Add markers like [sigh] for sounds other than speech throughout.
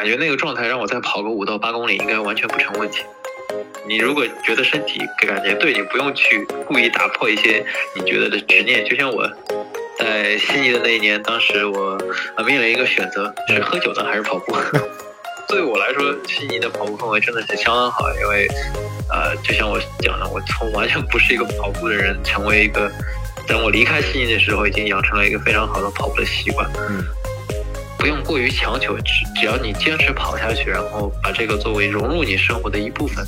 感觉那个状态让我再跑个五到八公里应该完全不成问题。你如果觉得身体感觉对你不用去故意打破一些你觉得的执念，就像我在悉尼的那一年，当时我啊面临一个选择是喝酒呢还是跑步。[laughs] 对我来说，悉尼的跑步氛围真的是相当好，因为呃就像我讲的，我从完全不是一个跑步的人，成为一个，等我离开悉尼的时候，已经养成了一个非常好的跑步的习惯。嗯。不用过于强求，只只要你坚持跑下去，然后把这个作为融入你生活的一部分，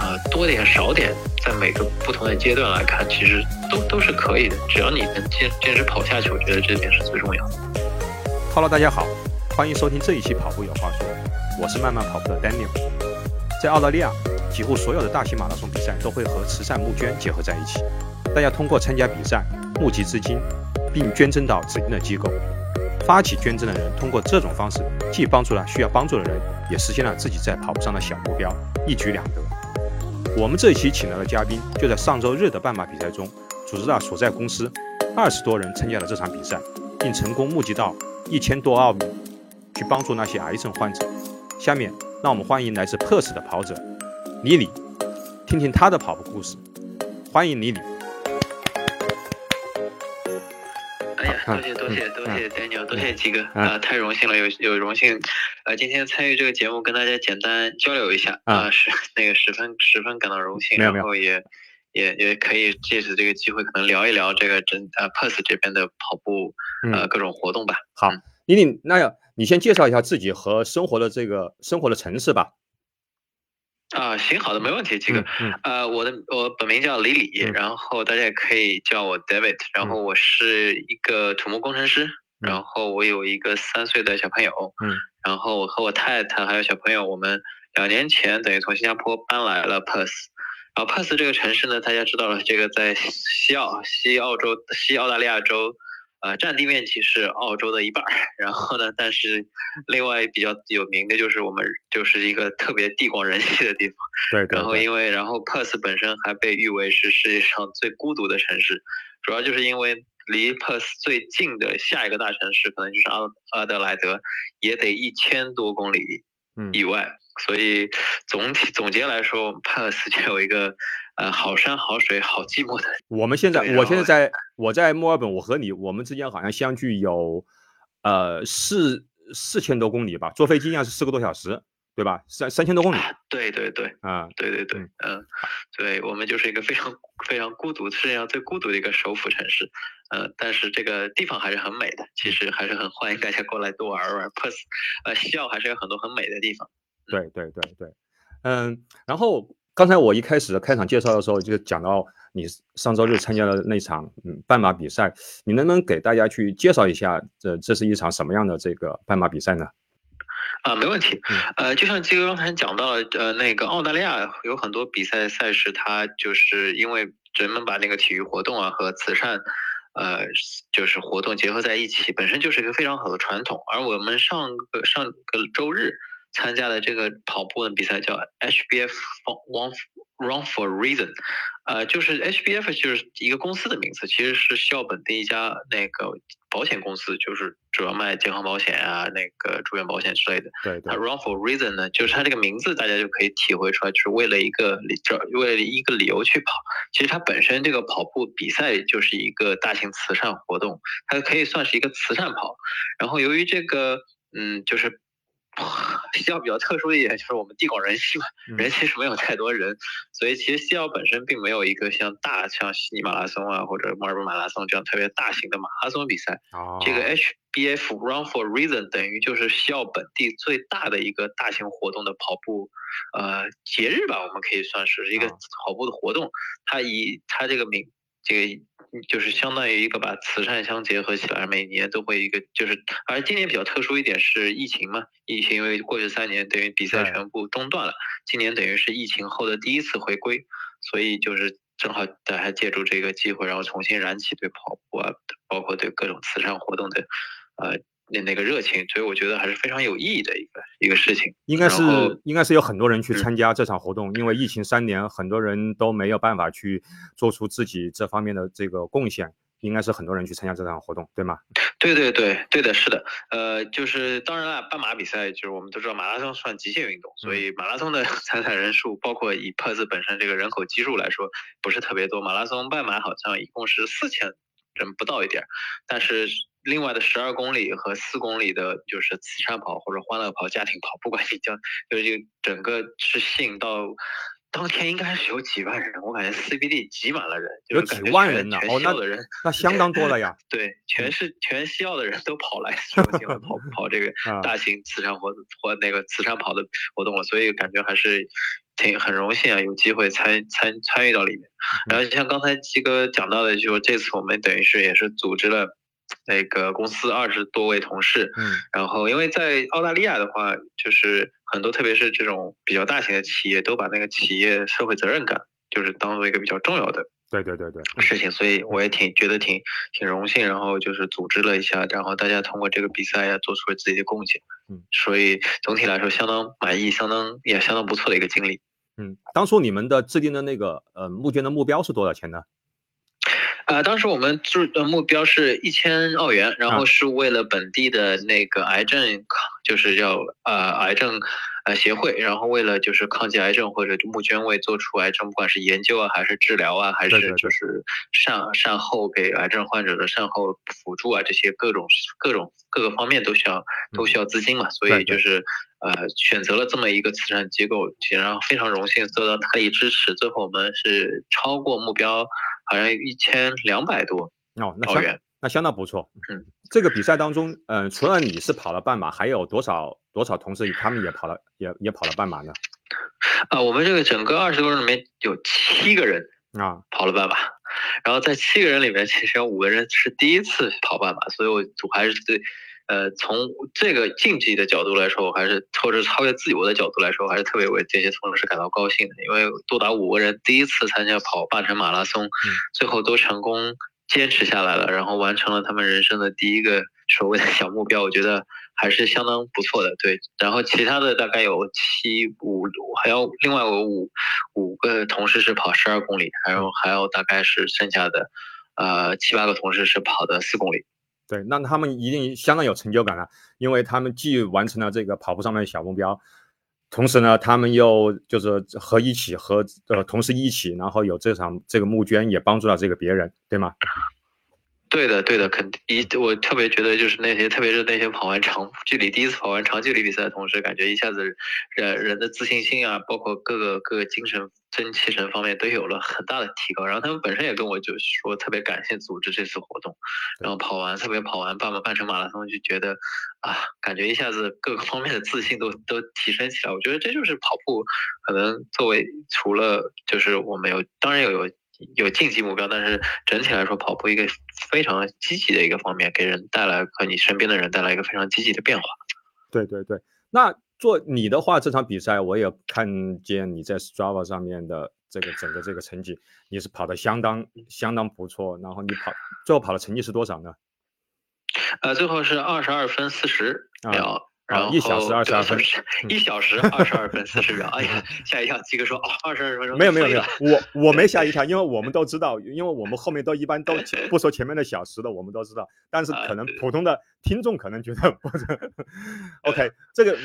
啊，多点少点，在每个不同的阶段来看，其实都都是可以的。只要你能坚坚持跑下去，我觉得这点是最重要的。Hello，大家好，欢迎收听这一期《跑步有话说》，我是慢慢跑步的 Daniel。在澳大利亚，几乎所有的大型马拉松比赛都会和慈善募捐结合在一起，大家通过参加比赛募集资金，并捐赠到指定的机构。发起捐赠的人通过这种方式，既帮助了需要帮助的人，也实现了自己在跑步上的小目标，一举两得。我们这一期请来的嘉宾，就在上周日的半马比赛中，组织了所在公司二十多人参加了这场比赛，并成功募集到一千多澳币，去帮助那些癌症患者。下面让我们欢迎来自 Perth 的跑者李李，听听他的跑步故事。欢迎李李。多谢多谢多谢 Daniel，多谢吉哥啊，太荣幸了，有有荣幸，呃，今天参与这个节目，跟大家简单交流一下啊，是那个十分十分感到荣幸，然后也也也可以借此这个机会，可能聊一聊这个真呃 Perth 这边的跑步呃各种活动吧。好，妮妮，那你先介绍一下自己和生活的这个生活的城市吧。啊，行，好的，没问题，这个，呃，我的我本名叫李李，然后大家也可以叫我 David，然后我是一个土木工程师，然后我有一个三岁的小朋友，嗯，然后我和我太太还有小朋友，我们两年前等于从新加坡搬来了 Perth，然后 Perth 这个城市呢，大家知道了，这个在西澳西澳洲西澳大利亚州。呃，占地面积是澳洲的一半儿，[laughs] 然后呢，但是另外比较有名的就是我们就是一个特别地广人稀的地方。对。然后因为然后 Perth 本身还被誉为是世界上最孤独的城市，主要就是因为离 Perth 最近的下一个大城市可能就是阿阿德莱德，也得一千多公里以外，所以总体总结来说，Perth 就有一个。呃，好山好水好寂寞的。我们现在，我现在在我在墨尔本，我和你，我们之间好像相距有，呃，四四千多公里吧，坐飞机应该是四个多小时，对吧？三三千多公里。对对对，啊，对对对，嗯，对我们就是一个非常非常孤独，世界上最孤独的一个首府城市，呃，但是这个地方还是很美的，其实还是很欢迎大家过来多玩玩。Perth，呃，西澳还是有很多很美的地方。对对对对，嗯，然后。刚才我一开始开场介绍的时候就讲到你上周日参加的那场嗯半马比赛，你能不能给大家去介绍一下这这是一场什么样的这个半马比赛呢？啊，没问题。呃，就像基哥刚才讲到，呃，那个澳大利亚有很多比赛赛事，它就是因为人们把那个体育活动啊和慈善，呃，就是活动结合在一起，本身就是一个非常好的传统。而我们上个上个周日。参加的这个跑步的比赛叫 HBF One Run for Reason，呃，就是 HBF 就是一个公司的名字，其实是西澳本地一家那个保险公司，就是主要卖健康保险啊，那个住院保险之类的。对对。Run for Reason 呢，就是它这个名字，大家就可以体会出来，就是为了一个理，为了一个理由去跑。其实它本身这个跑步比赛就是一个大型慈善活动，它可以算是一个慈善跑。然后由于这个，嗯，就是。西澳比较特殊的一点就是我们地广人稀嘛，人其实没有太多人，所以其实西澳本身并没有一个像大像悉尼马拉松啊或者墨尔本马拉松这样特别大型的马拉松比赛。哦这个 HBF Run for Reason 等于就是西澳本地最大的一个大型活动的跑步呃节日吧，我们可以算是一个跑步的活动。它以它这个名这个。就是相当于一个把慈善相结合起来，每年都会一个，就是而今年比较特殊一点是疫情嘛，疫情因为过去三年等于比赛全部中断了，今年等于是疫情后的第一次回归，所以就是正好大家借助这个机会，然后重新燃起对跑步啊，包括对各种慈善活动的，呃。那那个热情，所以我觉得还是非常有意义的一个一个事情。应该是应该是有很多人去参加这场活动，因为疫情三年，很多人都没有办法去做出自己这方面的这个贡献。应该是很多人去参加这场活动，对吗？对对对对的，是的。呃，就是当然了，半马比赛就是我们都知道，马拉松算极限运动，所以马拉松的 [laughs] 参赛人数，包括以珀斯本身这个人口基数来说，不是特别多。马拉松半马好像一共是四千人不到一点，但是另外的十二公里和四公里的，就是慈善跑或者欢乐跑、家庭跑，不管你叫，就是整个是吸引到。当天应该是有几万人，我感觉 CBD 挤满了人，有几万人呢？哦，那那相当多了呀。[laughs] 对，全是全西澳的人都跑来 [laughs] 跑跑这个大型慈善活或那个慈善跑的活动了，所以感觉还是挺很荣幸啊，有机会参参参与到里面。然后像刚才鸡哥讲到的，就这次我们等于是也是组织了。那个公司二十多位同事，嗯，然后因为在澳大利亚的话，就是很多特别是这种比较大型的企业，都把那个企业社会责任感就是当做一个比较重要的，对对对对。事情，所以我也挺觉得挺挺荣幸，然后就是组织了一下，然后大家通过这个比赛呀，做出了自己的贡献，嗯，所以总体来说相当满意，相当也相当不错的一个经历，嗯，当初你们的制定的那个呃募捐的目标是多少钱呢？啊，当时我们注的目标是一千澳元，然后是为了本地的那个癌症，就是叫呃癌症呃协会，然后为了就是抗击癌症或者募捐为做出癌症，不管是研究啊还是治疗啊，还是就是善善后给癌症患者的善后辅助啊，这些各种各种各个方面都需要都需要资金嘛，所以就是呃选择了这么一个慈善机构，然后非常荣幸得到大力支持，最后我们是超过目标。好像一千两百多哦，那相那相当不错。嗯，这个比赛当中，嗯，除了你是跑了半马，还有多少多少同事他们也跑了，也也跑了半马呢？啊，我们这个整个二十多人里面有七个人啊跑了半马，然后在七个人里面，其实有五个人是第一次跑半马，所以我我还是对。呃，从这个竞技的角度来说，我还是或者超越自我的角度来说，还是特别为这些同事感到高兴的。因为多达五个人第一次参加跑半程马拉松，最后都成功坚持下来了，然后完成了他们人生的第一个所谓的小目标，我觉得还是相当不错的。对，然后其他的大概有七五，还有另外有五五个同事是跑十二公里，还有还有大概是剩下的呃七八个同事是跑的四公里。对，那他们一定相当有成就感了，因为他们既完成了这个跑步上面的小目标，同时呢，他们又就是和一起和呃同事一起，然后有这场这个募捐也帮助了这个别人，对吗？对的，对的，肯定一我特别觉得就是那些，特别是那些跑完长距离第一次跑完长距离比赛的同时，感觉一下子人人的自信心啊，包括各个各个精神。精气神方面都有了很大的提高，然后他们本身也跟我就说特别感谢组织这次活动，然后跑完特别跑完半马半程马拉松就觉得啊，感觉一下子各个方面的自信都都提升起来。我觉得这就是跑步可能作为除了就是我们有当然有有有竞技目标，但是整体来说跑步一个非常积极的一个方面，给人带来和你身边的人带来一个非常积极的变化。对对对，那。做你的话，这场比赛我也看见你在 Strava 上面的这个整个这个成绩，你是跑的相当相当不错。然后你跑最后跑的成绩是多少呢？呃，最后是二十二分四十秒。然后一小时二十二分，一小时二十二分四十秒。哎呀，吓一跳！七哥说：“哦，二十二分钟。”没有没有没有，我我没吓一跳，因为我们都知道，因为我们后面都一般都不说前面的小时的，我们都知道。但是可能普通的听众可能觉得不是。[laughs] OK，这个。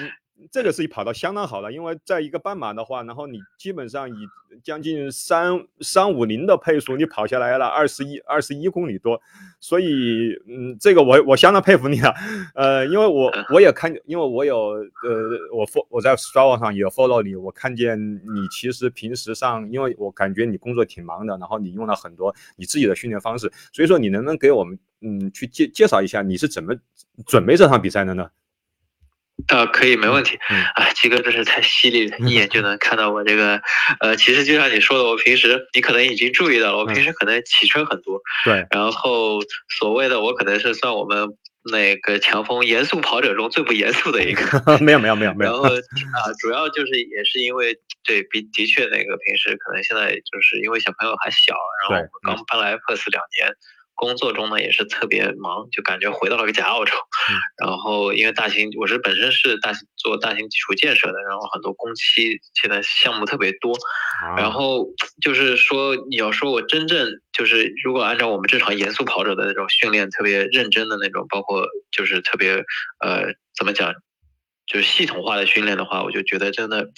这个是跑到相当好了，因为在一个半马的话，然后你基本上以将近三三五零的配速，你跑下来了二十一二十一公里多，所以嗯，这个我我相当佩服你了，呃，因为我我也看，因为我有呃，我 follow 我在 Strava 上也 follow 你，我看见你其实平时上，因为我感觉你工作挺忙的，然后你用了很多你自己的训练方式，所以说你能不能给我们嗯去介介绍一下你是怎么准备这场比赛的呢？啊，可以，没问题。啊，鸡哥真是太犀利了，[laughs] 一眼就能看到我这个。呃，其实就像你说的，我平时你可能已经注意到了，我平时可能骑车很多。对。然后所谓的我可能是算我们那个强风严肃跑者中最不严肃的一个。[laughs] 没有没有没有没有。然后啊，主要就是也是因为对比的确那个平时可能现在就是因为小朋友还小，然后我们刚搬来珀斯两年。工作中呢也是特别忙，就感觉回到了个假澳洲。[laughs] 然后因为大型，我是本身是大型做大型基础建设的，然后很多工期现在项目特别多。然后就是说，你要说我真正就是如果按照我们正常严肃跑者的那种训练，特别认真的那种，包括就是特别呃怎么讲，就是系统化的训练的话，我就觉得真的。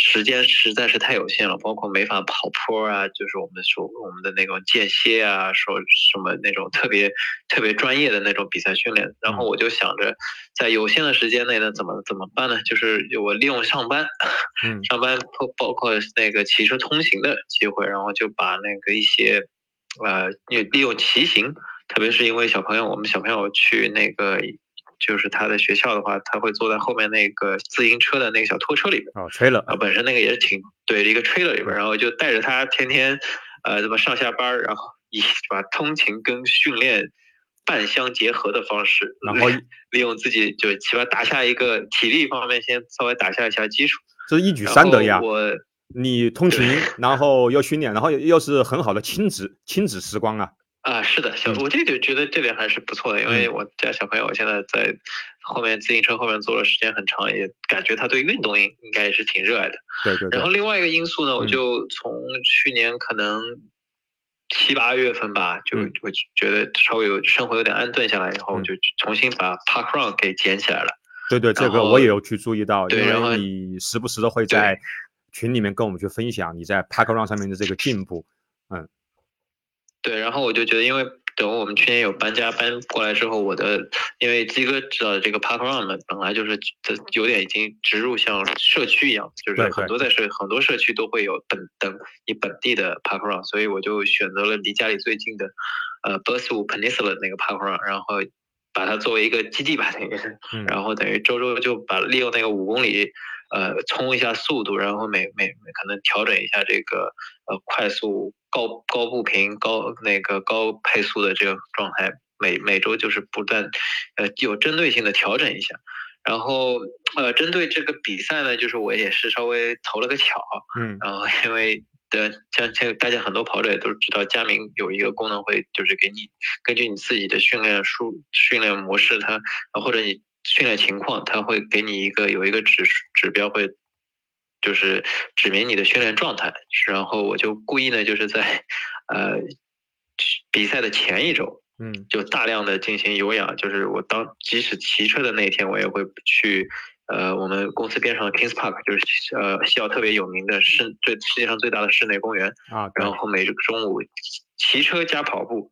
时间实在是太有限了，包括没法跑坡啊，就是我们说我们的那种间歇啊，说什么那种特别特别专业的那种比赛训练。然后我就想着，在有限的时间内呢，怎么怎么办呢？就是我利用上班，[laughs] 上班包包括那个骑车通行的机会，然后就把那个一些，呃，利利用骑行，特别是因为小朋友，我们小朋友去那个。就是他的学校的话，他会坐在后面那个自行车的那个小拖车里边哦，吹了啊，本身那个也是挺对一个吹了里边，然后就带着他天天，呃，怎么上下班，然后以把通勤跟训练半相结合的方式，然后 [laughs] 利用自己就起码打下一个体力方面先稍微打下一下基础，这是一举三得呀。我你通勤，[laughs] 然后又训练，然后又是很好的亲子亲子时光啊。啊，是的，小我这就觉得这点还是不错的，因为我家小朋友现在在后面自行车后面坐的时间很长，也感觉他对运动应应该也是挺热爱的。对对。然后另外一个因素呢，我就从去年可能七八月份吧，就我觉得稍微有生活有点安顿下来以后，我就重新把 Park Run 给捡起来了。对对，这个我也有去注意到，对，然后你时不时的会在群里面跟我们去分享你在 Park Run 上面的这个进步，嗯。对，然后我就觉得，因为等我们去年有搬家搬过来之后，我的因为鸡哥知道这个 Park Run 嘛，本来就是这有点已经植入像社区一样，就是很多在社很多社区都会有本等你本地的 Park Run，所以我就选择了离家里最近的呃 b u r s w o o Peninsula 那个 Park Run，然后把它作为一个基地吧，等于是，[laughs] 然后等于周周就把利用那个五公里。呃，冲一下速度，然后每每可能调整一下这个呃快速高高步频高那个高配速的这个状态，每每周就是不断呃有针对性的调整一下，然后呃针对这个比赛呢，就是我也是稍微投了个巧，嗯，然后因为的像像大家很多跑者也都知道，佳明有一个功能会就是给你根据你自己的训练数训练模式，它或者你。训练情况，它会给你一个有一个指指标，会就是指明你的训练状态。然后我就故意呢，就是在呃比赛的前一周，嗯，就大量的进行有氧。就是我当即使骑车的那一天，我也会去呃我们公司边上的 Kings Park，就是呃西澳特别有名的室最世界上最大的室内公园啊。然后每周中午骑车加跑步，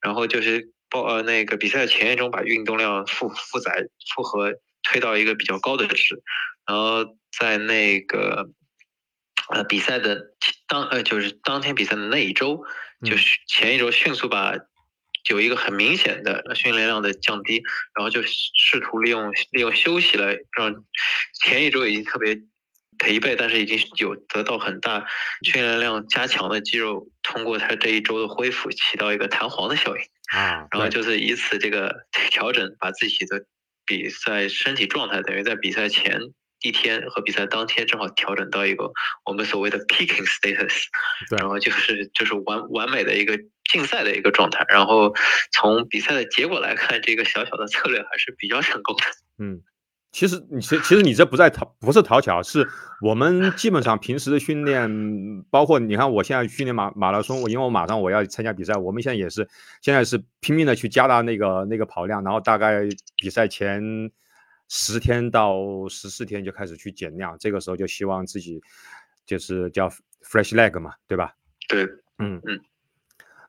然后就是。报呃那个比赛的前一周把运动量负负载负荷推到一个比较高的值，然后在那个呃比赛的当呃就是当天比赛的那一周，就是前一周迅速把有一个很明显的训练量的降低，然后就试图利用利用休息来让前一周已经特别疲惫，但是已经有得到很大训练量加强的肌肉，通过它这一周的恢复起到一个弹簧的效应。啊，然后就是以此这个调整，把自己的比赛身体状态，等于在比赛前一天和比赛当天正好调整到一个我们所谓的 peaking status，然后就是就是完完美的一个竞赛的一个状态。然后从比赛的结果来看，这个小小的策略还是比较成功的。嗯。其实你其其实你这不在讨不是讨巧，是我们基本上平时的训练，包括你看我现在训练马马拉松，我因为我马上我要参加比赛，我们现在也是现在是拼命的去加大那个那个跑量，然后大概比赛前十天到十四天就开始去减量，这个时候就希望自己就是叫 fresh leg 嘛，对吧？对，嗯嗯。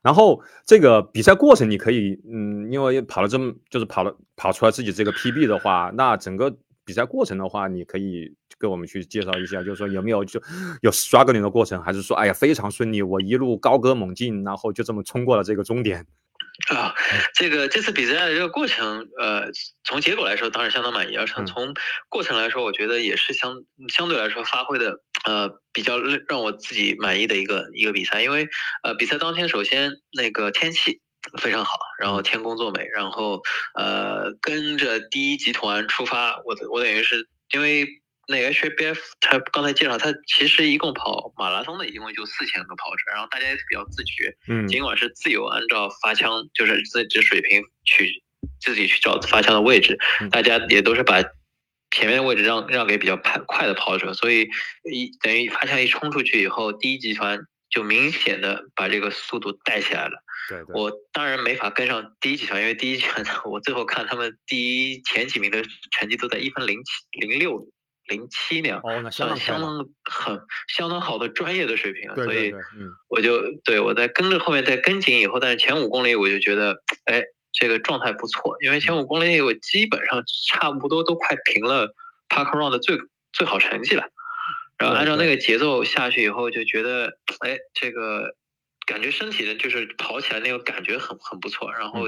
然后这个比赛过程你可以，嗯，因为跑了这么就是跑了跑出来自己这个 PB 的话，那整个比赛过程的话，你可以跟我们去介绍一下，就是说有没有就有 struggling 的过程，还是说哎呀非常顺利，我一路高歌猛进，然后就这么冲过了这个终点。[laughs] 啊，这个这次比赛的这个过程，呃，从结果来说当然相当满意，而且从过程来说，我觉得也是相相对来说发挥的呃比较让我自己满意的一个一个比赛，因为呃比赛当天首先那个天气非常好，然后天公作美，然后呃跟着第一集团出发，我我等于是因为那个 HBF 他刚才介绍，他其实一共跑马拉松的一共就四千个跑者，然后大家也比较自觉，嗯尽管是自由按照发枪就是自己水平去自己去找发枪的位置，嗯大家也都是把前面的位置让让给比较快快的跑者，所以一等于发枪一冲出去以后，第一集团就明显的把这个速度带起来了。对对，我当然没法跟上第一集团，因为第一集团 [laughs] 我最后看他们第一前几名的成绩都在一分零七零六零七年，哦，那相当相当很相当好的专业的水平了。所以我就对我在跟着后面再跟紧以后，但是前五公里我就觉得，哎，这个状态不错，因为前五公里我基本上差不多都快平了 Park Run 的最最好成绩了。然后按照那个节奏下去以后，就觉得，哎，这个感觉身体的就是跑起来那个感觉很很不错。然后，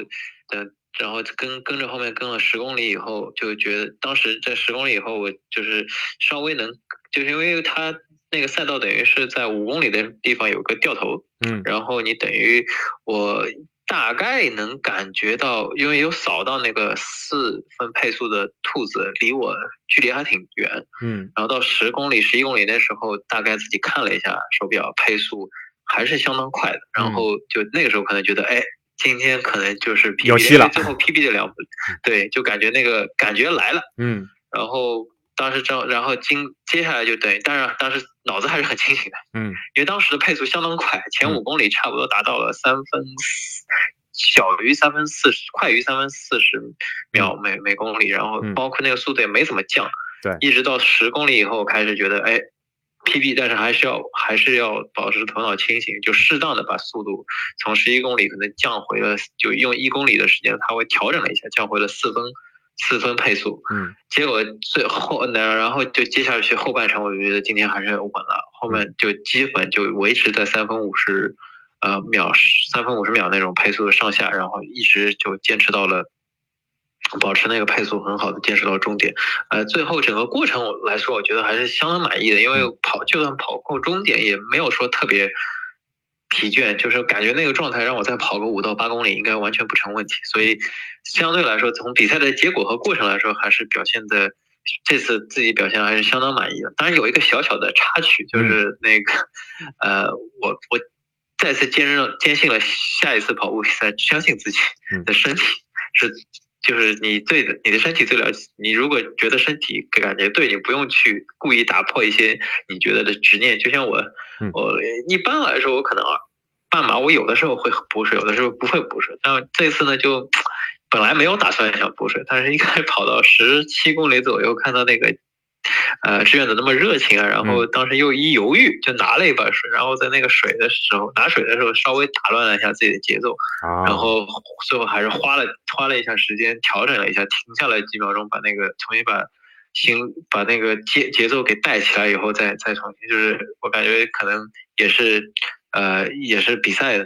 呃，然后跟跟着后面跟了十公里以后，就觉得当时在十公里以后，我就是稍微能，就是因为它那个赛道等于是在五公里的地方有个掉头，嗯然后你等于我大概能感觉到，因为有扫到那个四分配速的兔子，离我距离还挺远。嗯然后到十公里、十一公里那时候，大概自己看了一下手表，配速还是相当快的。然后就那个时候可能觉得，哎，今天可能就是 PB 有戏了。最后 PB 的两分，对，就感觉那个感觉来了。嗯。然后当时正，然后今接下来就等于，当然当时脑子还是很清醒的，嗯。因为当时的配速相当快，前五公里差不多达到了三分四，小于三分四十，快于三分四十秒每每公里，然后嗯。包括那个速度也没怎么降，对。一直到十公里以后开始觉得，哎，PB，但是还是要还是要保持头脑清醒，就适当的把速度从十一公里可能降回了，就用一公里的时间，它会调整了一下，降回了四分四分配速，嗯结果最后呢，然后就接下去后半程，我就觉得今天还是稳了，后面就基本就维持在三分五十，呃秒三分五十秒那种配速的上下，然后一直就坚持到了。保持那个配速很好的坚持到终点，呃，最后整个过程我来说，我觉得还是相当满意的，因为跑就算跑过终点，也没有说特别疲倦，就是感觉那个状态让我再跑个五到八公里应该完全不成问题，所以相对来说，从比赛的结果和过程来说，还是表现的这次自己表现还是相当满意的。当然有一个小小的插曲，就是那个、呃，我我再次坚认坚信了下一次跑步比赛，相信自己嗯的身体是。就是你对的，你的身体最了解。你如果觉得身体感觉对，你不用去故意打破一些你觉得的执念。就像我，嗯我一般来说，我可能啊半马我有的时候会补水，有的时候不会补水。但这次呢，就本来没有打算想补水，但是一开始跑到十七公里左右，看到那个呃志愿者那么热情啊，然后当时又一犹豫，就拿了一把水，然后在那个水的时候拿水的时候稍微打乱了一下自己的节奏，啊，然后最后还是花了花了一下时间调整了一下，停下来几秒钟，把那个重新把心把那个节节奏给带起来以后再再重新，就是我感觉可能也是呃也是比赛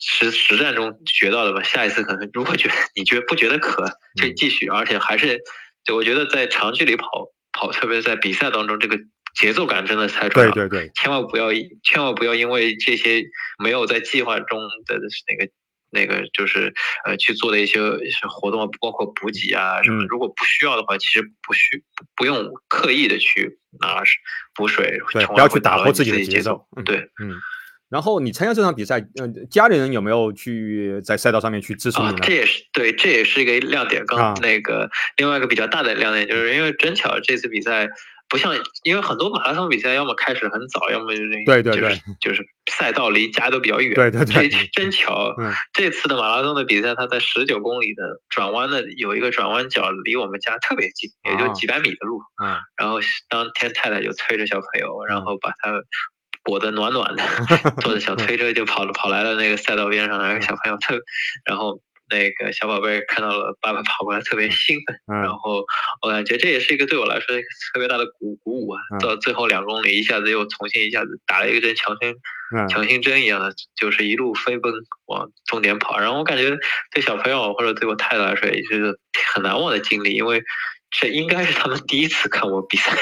实实战中学到的吧。下一次可能如果觉得你觉得不觉得渴，就继续，而且还是就我觉得在长距离跑跑，特别是在比赛当中，这个节奏感真的太重要。对对对，千万不要千万不要因为这些没有在计划中的那个那个就是呃去做的一些活动，包括补给啊什么，嗯如果不需要的话，其实不需不不用刻意的去拿补水，对，不要去打破自己的节奏。嗯对，嗯。然后你参加这场比赛，嗯、家里人有没有去在赛道上面去支持你呢，？啊这也是对，这也是一个亮点。啊刚那个另外一个比较大的亮点，就是因为真巧这次比赛不像，因为很多马拉松比赛要么开始很早，要么就是对对就是就是赛道离家都比较远。对对对这真巧，嗯这次的马拉松的比赛，它在十九公里的转弯的有一个转弯角，离我们家特别近，也就啊几百米的路。嗯然后当天太太就催着小朋友，然后把他裹得暖暖的，[laughs] 坐着小推车就跑了跑来了那个赛道边上，然后小朋友特，然后那个小宝贝看到了爸爸跑过来，特别兴奋。然嗯后我感觉这也是一个对我来说一个特别大的鼓鼓舞啊嗯！到最后两公里，一下子又重新一下子打了一个针强心嗯强心针一样的，就是一路飞奔往终点跑。然后我感觉对小朋友或者对我太太来说也是个很难忘的经历，因为这应该是他们第一次看我比赛。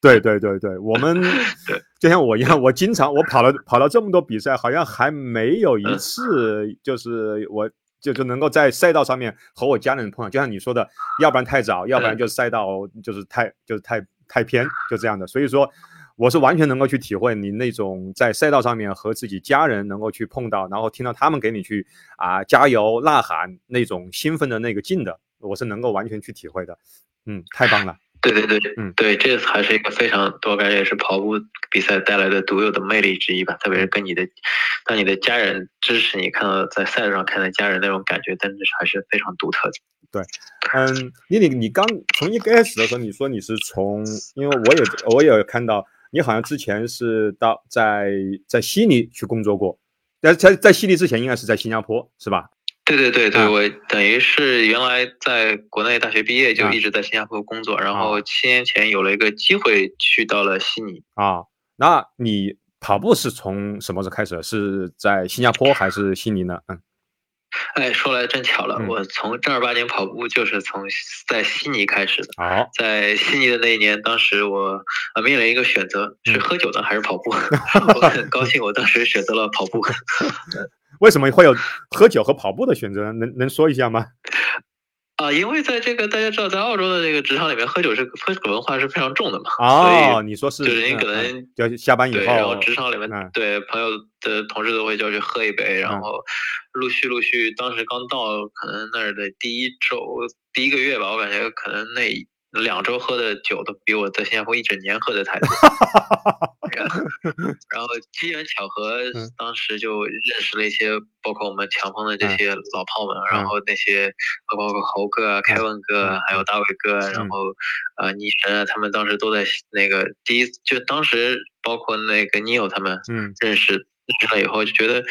对对对对，我们 [laughs] 就像我一样，我经常我跑了跑了这么多比赛，好像还没有一嗯次就是我就就能够在赛道上面和我家人碰上，就像你说的，要不然太早，要不然嗯就赛道就是太就是太太偏，就这样的。所以说，我是完全能够去体会你那种在赛道上面和自己家人能够去碰到，然后听到他们给你去啊加油呐喊那种兴奋的那个劲的，我是能够完全去体会的。嗯，太棒了。对对对，嗯，对，这还是一个非常多，感觉也是跑步比赛带来的独有的魅力之一吧。特别是跟你的，当你的家人支持你，看到在赛道上看到家人那种感觉，真的是还是非常独特的。对，嗯，妮妮，你刚从一开始的时候，你说你是从，因为我也我也看到你好像之前是到在在悉尼去工作过，在在在悉尼之前应该是在新加坡，是吧？对对对对，我等于是原来在国内大学毕业就一直在新加坡工作，然后七年前有了一个机会去到了悉尼啊。那你跑步是从什么时候开始？是在新加坡还是悉尼呢？嗯。哎，说来真巧了，我从正儿八经跑步就是从在悉尼开始的。好，在悉尼的那一年，当时我呃面临一个选择，是喝酒呢还是跑步？[laughs] 我很高兴，我当时选择了跑步。[laughs] 为什么会有喝酒和跑步的选择？能能说一下吗？啊，因为在这个大家知道，在澳洲的这个职场里面，喝酒是喝酒文化是非常重的嘛。哦，你说是，就是你可能要下班以后，然后职场里面对朋友的同事都会叫去喝一杯，然后陆续陆续，当时刚到可能那儿的第一周、第一个月吧，我感觉可能那。两周喝的酒都比我在新加坡一整年喝的才多，[laughs] 然后机缘巧合，当时就认识了一些，包括我们强风的这些老炮们，然后那些包括猴哥啊、凯文哥，还有大伟哥，然后啊倪晨啊，他们当时都在那个第一，就当时包括那个 Neil 他们，嗯，认识认识了以后就觉得。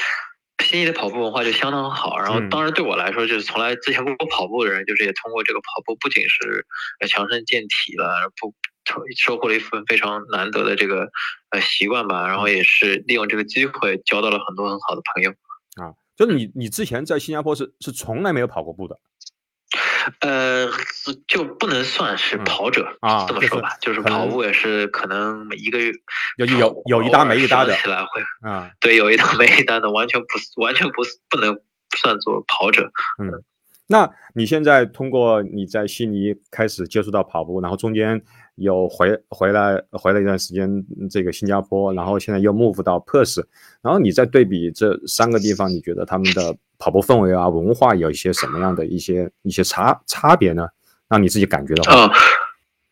悉尼的跑步文化就相当好，然后当然对我来说，就是从来之前跟我跑步的人，就是也通过这个跑步，不仅是强身健体了，不收获了一份非常难得的这个呃习惯吧，然后也是利用这个机会交到了很多很好的朋友啊。就是你你之前在新加坡是是从来没有跑过步的。呃，就不能算是跑者啊，这么说吧，就是跑步也是可能每一个月有有有一搭没一搭的起来会啊，[laughs] 对，有一搭没一搭的，完全不完全不不能算作跑者。嗯，那你现在通过你在悉尼开始接触到跑步，然后中间有回回来回了一段时间这个新加坡，然后现在又 move 到 Perth，然后你再对比这三个地方，你觉得他们的？跑步氛围啊，文化有一些什么样的一些一些差差别呢？让你自己感觉到啊，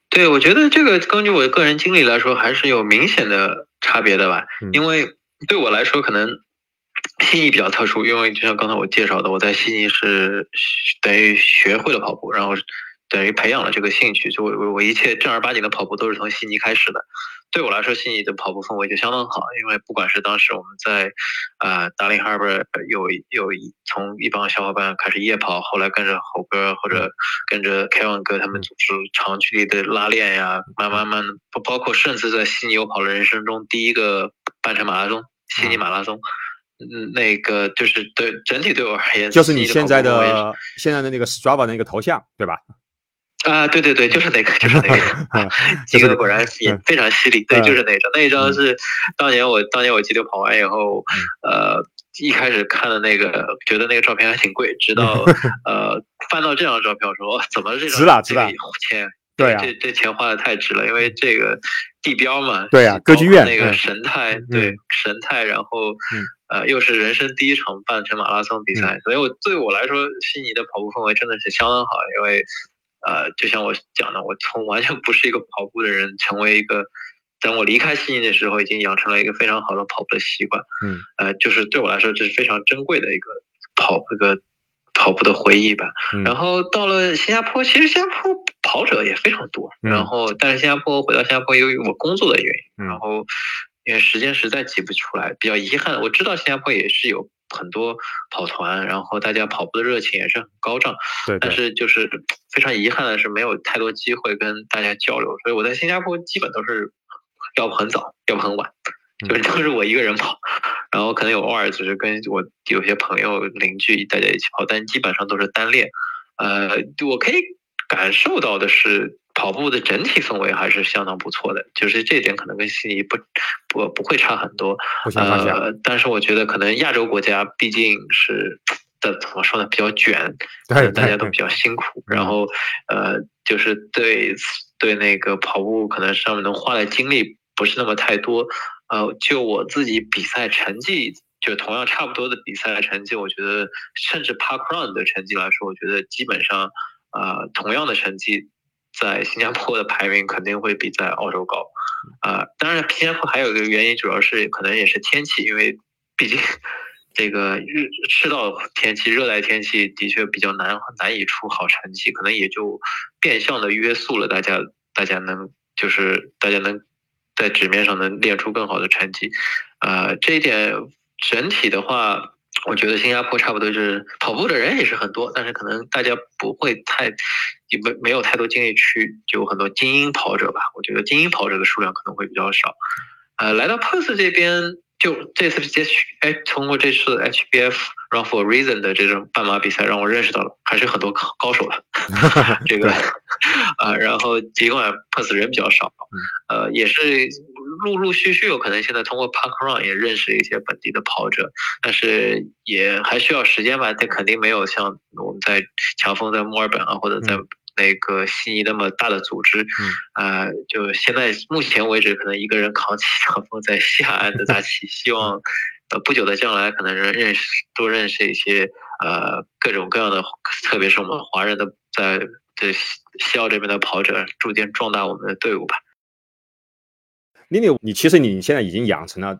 对，我觉得这个根据我的个人经历来说，还是有明显的差别的吧。因为对我来说，可能悉尼比较特殊，因为就像刚才我介绍的，我在悉尼是等于学会了跑步，然后等于培养了这个兴趣，就我我一切正儿八经的跑步都是从悉尼开始的。对我来说，悉尼的跑步氛围就相当好，因为不管是当时我们在，呃，达林哈 r 有有从一帮小伙伴开始夜跑，后来跟着猴哥或者跟着 Kevin 哥他们组织长距离的拉练呀，慢慢慢，不包括甚至在悉尼我跑了人生中第一个半程马拉松，悉尼马拉松，嗯，那个就是对整体对我而言，就是你现在的现在的那个 Strava 那个头像，对吧？啊，对对对，就是那个，就是那个，[laughs] 基哥果然也非常犀利。对，就是那张，那一张是当年我当年我记得跑完以后，呃，一开始看的那个，觉得那个照片还挺贵，直到 [laughs] 呃翻到这张照片，我说怎么这值了值了钱？对这这钱花的太值了，因为这个地标嘛，对呀，歌剧院那个神态，对神态，然后呃又是人生第一场半程马拉松比赛，所以我对我来说，悉尼的跑步氛围真的是相当好，因为。呃，就像我讲的，我从完全不是一个跑步的人，成为一个，等我离开悉尼的时候，已经养成了一个非常好的跑步的习惯。嗯，呃，就是对我来说，这是非常珍贵的一个跑一个跑步的回忆吧。然后到了新加坡，其实新加坡跑者也非常多。然后，但是新加坡回到新加坡，由于我工作的原因，然后因为时间实在挤不出来，比较遗憾。我知道新加坡也是有。很多跑团，然后大家跑步的热情也是很高涨，对。但是就是非常遗憾的是，没有太多机会跟大家交流。所以我在新加坡基本都是，要不很早，要不很晚，就是都是我一个人跑。然后可能有偶尔只是跟我有些朋友、邻居大家一起跑，但基本上都是单练。呃，我可以感受到的是。跑步的整体氛围还是相当不错的，就是这点可能跟悉尼不不不会差很多。呃，但是我觉得可能亚洲国家毕竟是的怎么说呢，比较卷，大家都比较辛苦。然后呃，就是对对那个跑步可能上面能花的精力不是那么太多。呃，就我自己比赛成绩，就同样差不多的比赛成绩，我觉得甚至 Park Run 的成绩来说，我觉得基本上，呃，同样的成绩，在新加坡的排名肯定会比在澳洲高。啊，当然，新加坡还有一个原因，主要是可能也是天气，因为毕竟这个日赤道天气、热带天气的确比较难难以出好成绩，可能也就变相的约束了大家，大家能就是大家能。在纸面上能练出更好的成绩，呃，这一点整体的话，我觉得新加坡差不多就是跑步的人也是很多，但是可能大家不会太，没没有太多精力去就很多精英跑者吧。我觉得精英跑者的数量可能会比较少。呃，来到 Perth 这边，就这次接哎，通过这次 HBF Run for Reason 的这种半马比赛，让我认识到了还是很多高高手的。[laughs] 这个。[laughs] 啊，然后尽管 Perth 人比较少，呃，也是陆陆续续有可能现在通过 Park Run 也认识一些本地的跑者，但是也还需要时间吧。这肯定没有像我们在强风在墨尔本啊，或者在那个悉尼那么大的组织。啊，就现在目前为止，可能一个人扛起强风在西海岸的大旗，希望呃不久的将来可能认认识多认识一些呃各种各样的，特别是我们华人的在。这西澳这边的跑者逐渐壮大我们的队伍吧。丽丽，你其实你现在已经养成了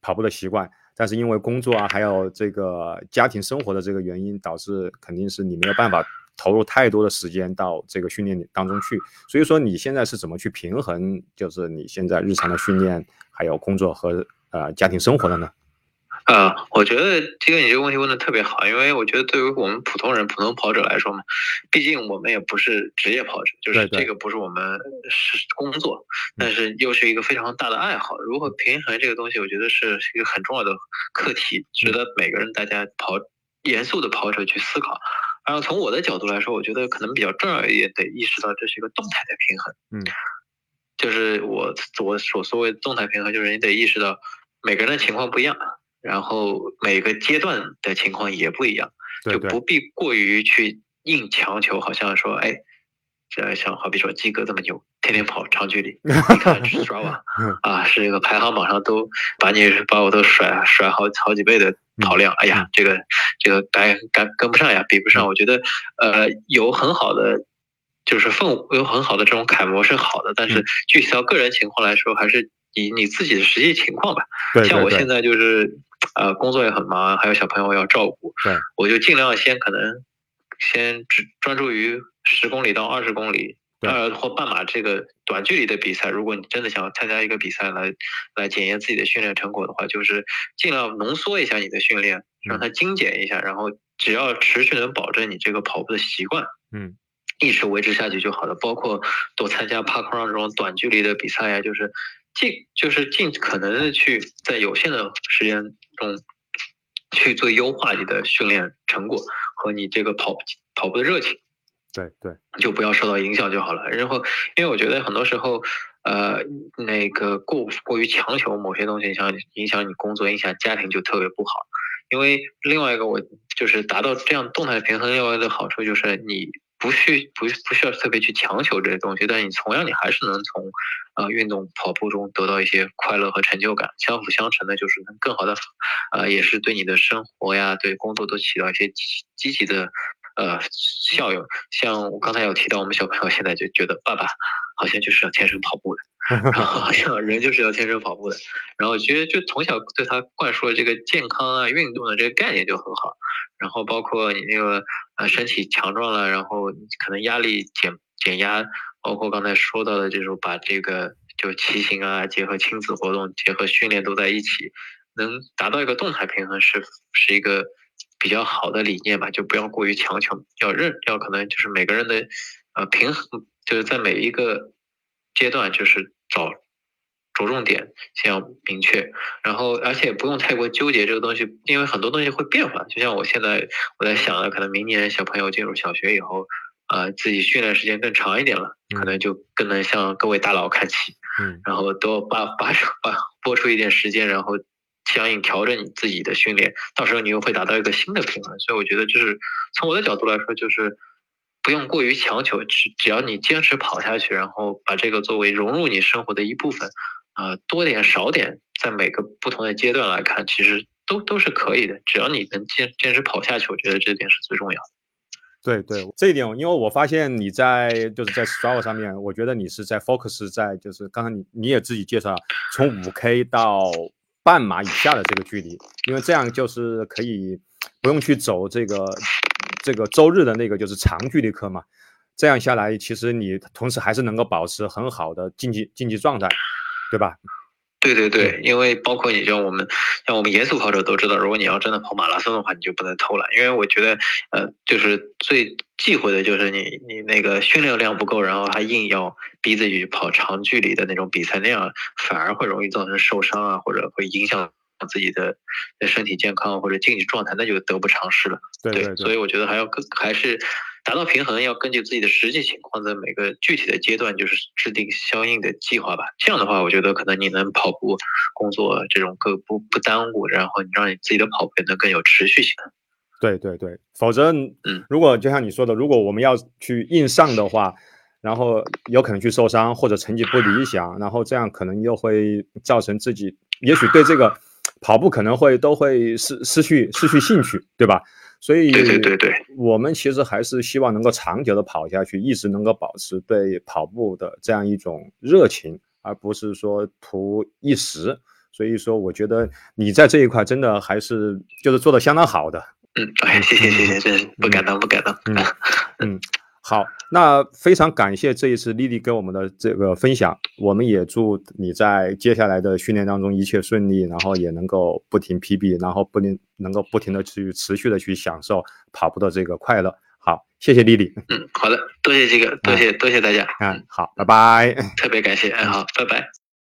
跑步的习惯，但是因为工作啊，还有这个家庭生活的这个原因，导致肯定是你没有办法投入太多的时间到这个训练当中去。所以说，你现在是怎么去平衡，就是你现在日常的训练，还有工作和呃家庭生活的呢？呃，我觉得这个你这个问题问的特别好，因为我觉得对于我们普通人、普通跑者来说嘛，毕竟我们也不是职业跑者，就是这个不是我们是工作，但是又是一个非常大的爱好。如何平衡这个东西，我觉得是一个很重要的课题，值得每个人大家跑严肃的跑者去思考。然后从我的角度来说，我觉得可能比较重要一点，得意识到这是一个动态的平衡。嗯，就是我我所所谓动态平衡，就是你得意识到每个人的情况不一样。然后每个阶段的情况也不一样，就不必过于去硬强求，好像说，哎，这像好比说基哥这么牛，天天跑长距离，[laughs] 你看刷 [laughs] 网啊，是一个排行榜上都把你把我都甩甩好好几倍的跑量，哎呀，这个这个赶赶跟不上呀，比不上。我觉得，呃，有很好的就是氛有很好的这种楷模是好的，但是具体到个人情况来说，还是以你自己的实际情况吧。像我现在就是。呃，工作也很忙，还有小朋友要照顾，对，我就尽量先可能先只专注于十公里到二十公里，呃或半马这个短距离的比赛。如果你真的想参加一个比赛来来检验自己的训练成果的话，就是尽量浓缩一下你的训练，让它精简一下，然后只要持续能保证你这个跑步的习惯，嗯，一直维持下去就好了。包括多参加 Park Run 这种短距离的比赛呀，就是。尽就是尽可能的去在有限的时间中去做优化你的训练成果和你这个跑跑步的热情，对对，就不要受到影响就好了。然后，因为我觉得很多时候，呃，那个过过于强求某些东西，像影响你工作、影响家庭就特别不好。因为另外一个，我就是达到这样动态平衡，另外的好处就是你。不需不不需要特别去强求这些东西，但你同样你还是能从，呃运动跑步中得到一些快乐和成就感，相辅相成的，就是能更好的，呃也是对你的生活呀，对工作都起到一些积积极的，呃效用。像我刚才有提到，我们小朋友现在就觉得爸爸好像就是要天生跑步的。[laughs] 然后 [laughs] 好像人就是要天生跑步的，然后其实就从小对他灌输了这个健康啊、运动的这个概念就很好，然后包括你那个呃身体强壮了，然后可能压力减减压，包括刚才说到的这种把这个就骑行啊结合亲子活动结合训练都在一起，能达到一个动态平衡是是一个比较好的理念吧，就不要过于强求，要认要可能就是每个人的呃平衡就是在每一个。阶段就是找着重点，先要明确，然后而且不用太过纠结这个东西，因为很多东西会变化。就像我现在我在想的，可能明年小朋友进入小学以后，呃，自己训练时间更长一点了，可能就更能向各位大佬看齐。嗯，然后多把把把拨出一点时间，然后相应调整你自己的训练，到时候你又会达到一个新的平衡。所以我觉得就是从我的角度来说，就是不用过于强求，只只要你坚持跑下去，然后把这个作为融入你生活的一部分，啊，多点少点，在每个不同的阶段来看，其实都都是可以的。只要你能坚坚持跑下去，我觉得这点是最重要的。对对，这一点，因为我发现你在就是在 Strava 上面，我觉得你是在 focus 在就是刚才你你也自己介绍，从五 K 到半马以下的这个距离，因为这样就是可以不用去走这个这个周日的那个就是长距离课嘛，这样下来，其实你同时还是能够保持很好的竞技竞技状态，对吧？对对对，因为包括你像我们，像我们严肃跑者都知道，如果你要真的跑马拉松的话，你就不能偷懒。因为我觉得，呃，就是最忌讳的就是你你那个训练量不够，然后还硬要逼自己去跑长距离的那种比赛，那样反而会容易造成受伤啊，或者会影响自己的身体健康或者竞技状态，那就得不偿失了。对对，所以我觉得还要更还是。达到平衡要根据自己的实际情况，在每个具体的阶段就是制定相应的计划吧。这样的话，我觉得可能你能跑步、工作这种各不不耽误，然后你让你自己的跑步变得更有持续性。对对对，否则，嗯，如果就像你说的，如果我们要去硬上的话，然后有可能去受伤或者成绩不理想，然后这样可能又会造成自己也许对这个跑步可能会都会失失去失去兴趣，对吧？所以，对对对对，我们其实还是希望能够长久的跑下去，一直能够保持对跑步的这样一种热情，而不是说图一时。所以说，我觉得你在这一块真的还是就是做的相当好的。嗯，哎，谢谢谢谢，真是不敢当不敢当。嗯嗯。[laughs] 好，那非常感谢这一次丽丽给我们的这个分享，我们也祝你在接下来的训练当中一切顺利，然后也能够不停 PB，然后不停能够不停的去持续的去享受跑步的这个快乐。好，谢谢丽丽。嗯，好的，多谢这个，多谢多谢大家。嗯，好，拜拜。特别感谢，嗯，好，拜拜。